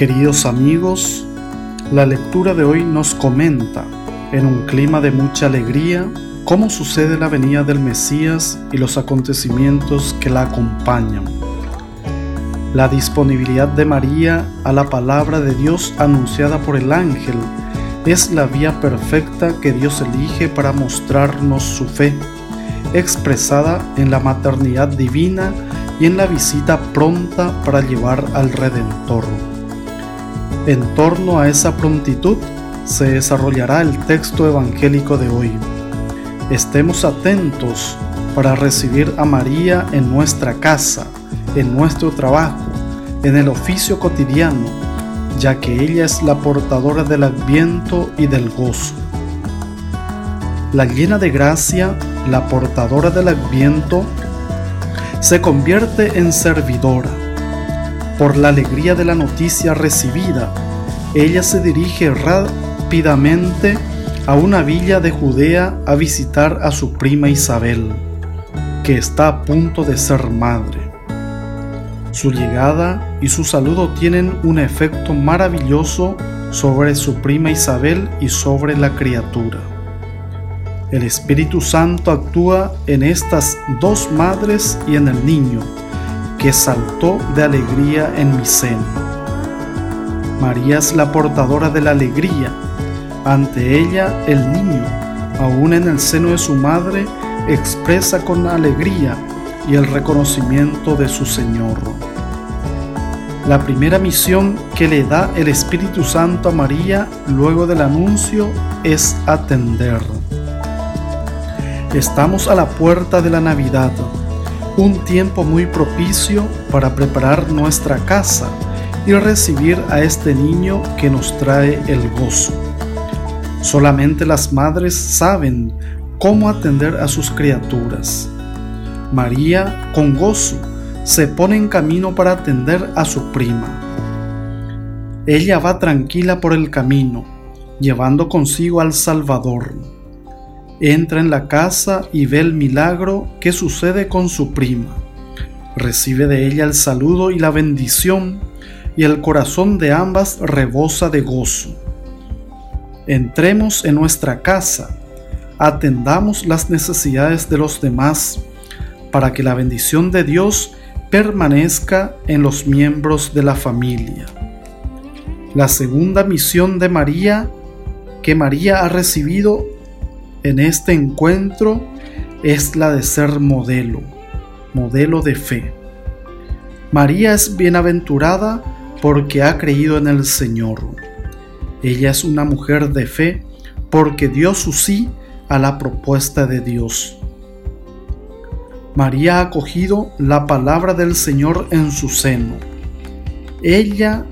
Queridos amigos, la lectura de hoy nos comenta, en un clima de mucha alegría, cómo sucede la venida del Mesías y los acontecimientos que la acompañan. La disponibilidad de María a la palabra de Dios anunciada por el ángel es la vía perfecta que Dios elige para mostrarnos su fe, expresada en la maternidad divina y en la visita pronta para llevar al Redentor. En torno a esa prontitud se desarrollará el texto evangélico de hoy. Estemos atentos para recibir a María en nuestra casa, en nuestro trabajo, en el oficio cotidiano, ya que ella es la portadora del adviento y del gozo. La llena de gracia, la portadora del adviento, se convierte en servidora por la alegría de la noticia recibida, ella se dirige rápidamente a una villa de Judea a visitar a su prima Isabel, que está a punto de ser madre. Su llegada y su saludo tienen un efecto maravilloso sobre su prima Isabel y sobre la criatura. El Espíritu Santo actúa en estas dos madres y en el niño, que saltó de alegría en mi seno. María es la portadora de la alegría. Ante ella el niño, aún en el seno de su madre, expresa con alegría y el reconocimiento de su Señor. La primera misión que le da el Espíritu Santo a María luego del anuncio es atender. Estamos a la puerta de la Navidad un tiempo muy propicio para preparar nuestra casa y recibir a este niño que nos trae el gozo. Solamente las madres saben cómo atender a sus criaturas. María, con gozo, se pone en camino para atender a su prima. Ella va tranquila por el camino, llevando consigo al Salvador entra en la casa y ve el milagro que sucede con su prima. Recibe de ella el saludo y la bendición, y el corazón de ambas rebosa de gozo. Entremos en nuestra casa, atendamos las necesidades de los demás, para que la bendición de Dios permanezca en los miembros de la familia. La segunda misión de María que María ha recibido en este encuentro es la de ser modelo, modelo de fe. María es bienaventurada porque ha creído en el Señor. Ella es una mujer de fe porque dio su sí a la propuesta de Dios. María ha acogido la palabra del Señor en su seno. Ella,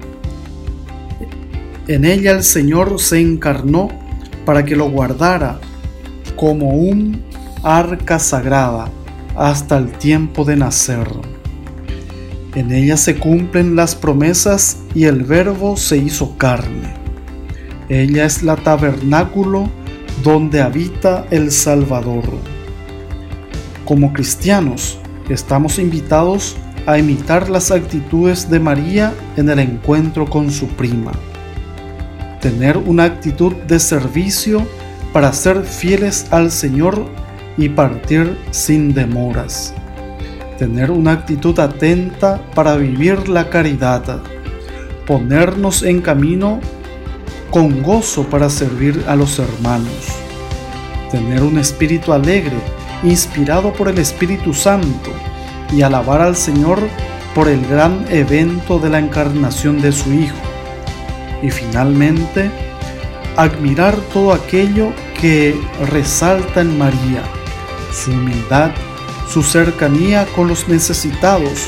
en ella el Señor se encarnó para que lo guardara como un arca sagrada hasta el tiempo de nacer. En ella se cumplen las promesas y el verbo se hizo carne. Ella es la tabernáculo donde habita el Salvador. Como cristianos, estamos invitados a imitar las actitudes de María en el encuentro con su prima. Tener una actitud de servicio para ser fieles al Señor y partir sin demoras. Tener una actitud atenta para vivir la caridad. Ponernos en camino con gozo para servir a los hermanos. Tener un espíritu alegre, inspirado por el Espíritu Santo, y alabar al Señor por el gran evento de la encarnación de su Hijo. Y finalmente, admirar todo aquello que resalta en María, su humildad, su cercanía con los necesitados,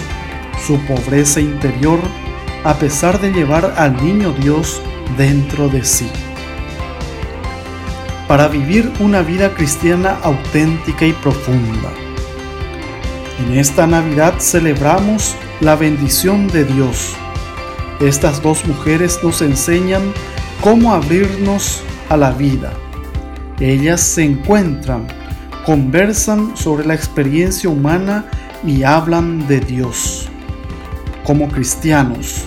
su pobreza interior, a pesar de llevar al niño Dios dentro de sí. Para vivir una vida cristiana auténtica y profunda. En esta Navidad celebramos la bendición de Dios. Estas dos mujeres nos enseñan cómo abrirnos a la vida. Ellas se encuentran, conversan sobre la experiencia humana y hablan de Dios. Como cristianos,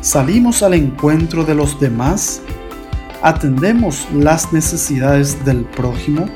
salimos al encuentro de los demás, atendemos las necesidades del prójimo,